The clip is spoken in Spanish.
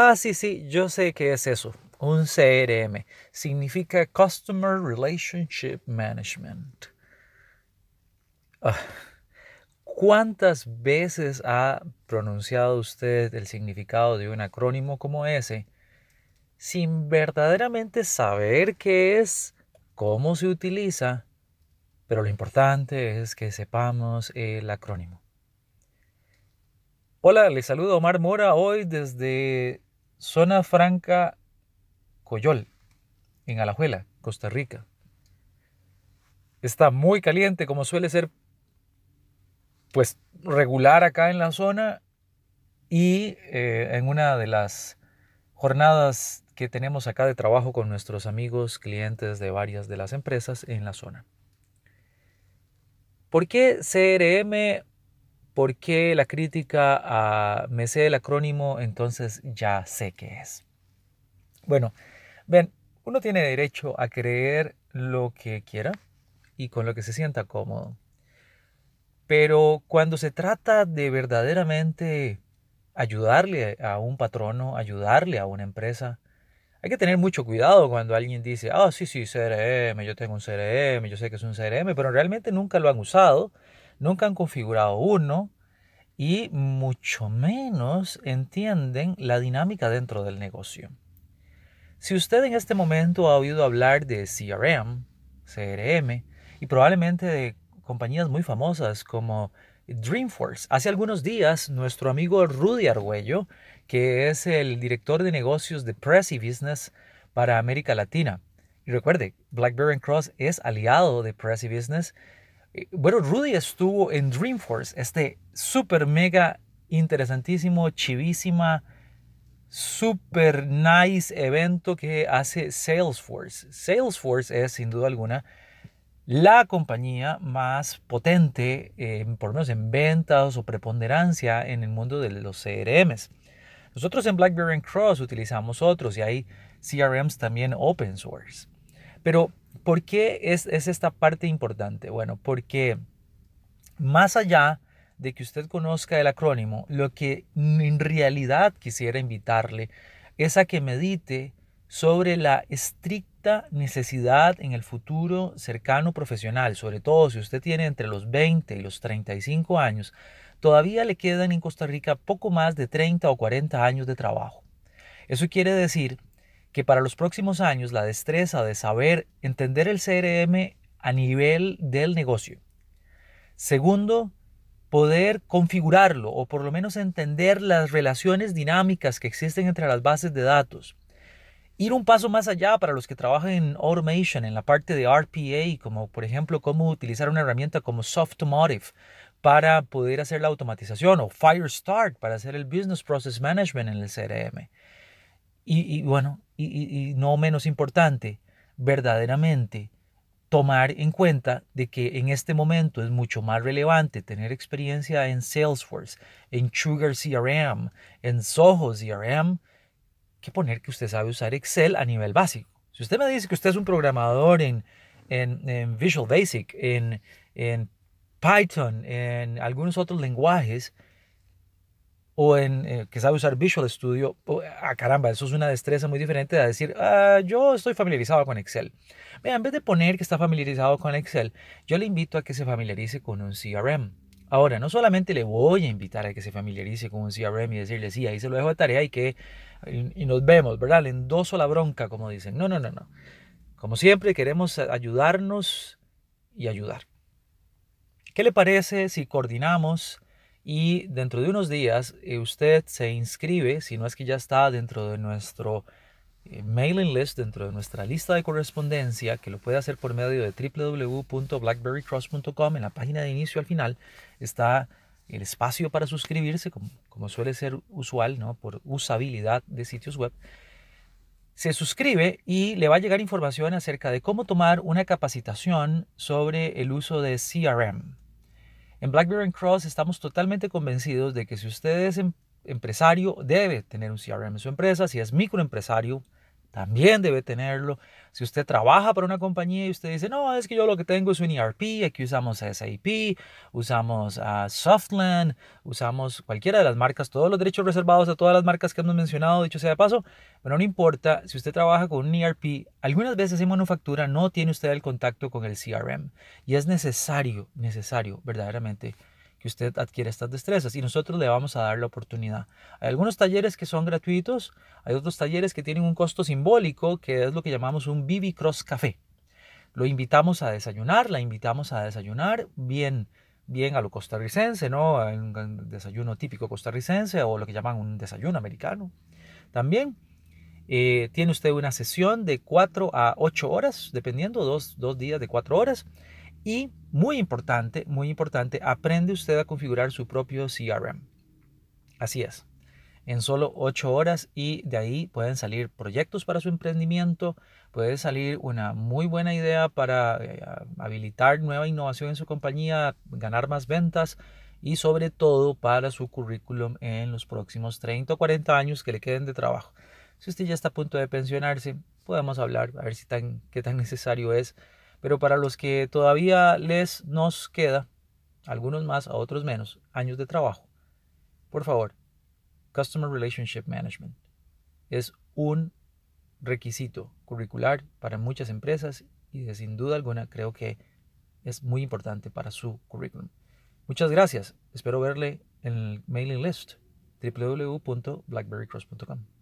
Ah, sí, sí, yo sé qué es eso. Un CRM. Significa Customer Relationship Management. Ah, ¿Cuántas veces ha pronunciado usted el significado de un acrónimo como ese sin verdaderamente saber qué es, cómo se utiliza? Pero lo importante es que sepamos el acrónimo. Hola, les saludo Omar Mora hoy desde Zona Franca Coyol, en Alajuela, Costa Rica. Está muy caliente, como suele ser pues regular acá en la zona y eh, en una de las jornadas que tenemos acá de trabajo con nuestros amigos, clientes de varias de las empresas en la zona. ¿Por qué CRM ¿Por qué la crítica a me sé el acrónimo? Entonces ya sé qué es. Bueno, ven, uno tiene derecho a creer lo que quiera y con lo que se sienta cómodo. Pero cuando se trata de verdaderamente ayudarle a un patrono, ayudarle a una empresa, hay que tener mucho cuidado cuando alguien dice, ah, sí, sí, CRM, yo tengo un CRM, yo sé que es un CRM, pero realmente nunca lo han usado nunca han configurado uno y mucho menos entienden la dinámica dentro del negocio. Si usted en este momento ha oído hablar de CRM, CRM y probablemente de compañías muy famosas como Dreamforce. Hace algunos días, nuestro amigo Rudy Argüello, que es el director de negocios de Prezi Business para América Latina. Y recuerde, BlackBerry Cross es aliado de Prezi Business bueno, Rudy estuvo en Dreamforce, este super mega interesantísimo, chivísima, super nice evento que hace Salesforce. Salesforce es sin duda alguna la compañía más potente, eh, por lo menos en ventas o preponderancia en el mundo de los CRMs. Nosotros en BlackBerry Cross utilizamos otros y hay CRMs también open source. Pero ¿Por qué es, esta parte importante? Bueno, porque más allá de que usted conozca el acrónimo, lo que en realidad quisiera invitarle es a que medite sobre la estricta necesidad en el futuro cercano profesional, sobre todo si usted tiene entre los 20 y los 35 años, todavía le quedan en Costa Rica poco más de 30 o 40 años de trabajo. Eso quiere decir que para los próximos años la destreza de saber entender el CRM a nivel del negocio. Segundo, poder configurarlo o por lo menos entender las relaciones dinámicas que existen entre las bases de datos. Ir un paso más allá para los que trabajan en automation, en la parte de RPA, como por ejemplo cómo utilizar una herramienta como Softomotive para poder hacer la automatización o Firestart para hacer el Business Process Management en el CRM. Y, bueno, y, no menos importante, verdaderamente tomar en cuenta de que en este momento es mucho más relevante tener experiencia en Salesforce, en Sugar CRM, en Soho CRM, que poner que usted sabe usar Excel a nivel básico. Si usted me dice que usted es un programador en, en, Visual Basic, en, en Python, en algunos otros lenguajes, o en eh, que sabe usar Visual Studio, ah, caramba, eso es una destreza muy diferente de decir, ah, yo estoy familiarizado con Excel. Vean, en vez de poner que está familiarizado con Excel, yo le invito a que se familiarice con un CRM. Ahora, no solamente le voy a invitar a que se familiarice con un CRM y decirle, sí, ahí se lo dejo de tarea y que y, nos vemos, ¿verdad? Le endoso la bronca, como dicen. No, no, no, no. Como siempre, queremos ayudarnos y ayudar. ¿Qué le parece si coordinamos? Y dentro de unos días eh, usted se inscribe, si no es que ya está dentro de nuestro eh, mailing list, dentro de nuestra lista de correspondencia, que lo puede hacer por medio de www.blackberrycross.com. En la página de inicio al final está el espacio para suscribirse, como, como suele ser usual, ¿no? por usabilidad de sitios web. Se suscribe y le va a llegar información acerca de cómo tomar una capacitación sobre el uso de CRM, en BlackBerry Cross estamos totalmente convencidos de que si usted es em, empresario, debe tener un CRM en su empresa. Si es microempresario, también debe tenerlo. Si usted trabaja para una compañía y usted dice, no, es que yo lo que tengo es un ERP, aquí usamos SAP, usamos uh, Softland, usamos cualquiera de las marcas, todos los derechos reservados a todas las marcas que hemos mencionado, dicho sea de paso, pero no importa, si usted trabaja con un ERP, algunas veces en manufactura no tiene usted el contacto con el CRM y es necesario, necesario verdaderamente que usted adquiere estas destrezas y nosotros le vamos a dar la oportunidad. Hay algunos talleres que son gratuitos, hay otros talleres que tienen un costo simbólico, que es lo que llamamos un BB Cross Café. Lo invitamos a desayunar, la invitamos a desayunar bien, bien a lo costarricense, ¿no? Un desayuno típico costarricense o lo que llaman un desayuno americano. También eh, tiene usted una sesión de 4 a 8 horas, dependiendo, dos, dos días de 4 horas y muy importante, muy importante, aprende usted a configurar su propio CRM. Así es. En solo 8 horas y de ahí pueden salir proyectos para su emprendimiento, puede salir una muy buena idea para eh, habilitar nueva innovación en su compañía, ganar más ventas y sobre todo para su currículum en los próximos 30 o 40 años que le queden de trabajo. Si usted ya está a punto de pensionarse, podemos hablar a ver si tan, qué tan necesario es pero para los que todavía les nos queda, algunos más, a otros menos, años de trabajo, por favor, Customer Relationship Management es un requisito curricular para muchas empresas y de sin duda alguna creo que es muy importante para su currículum. Muchas gracias. Espero verle en el mailing list www.blackberrycross.com.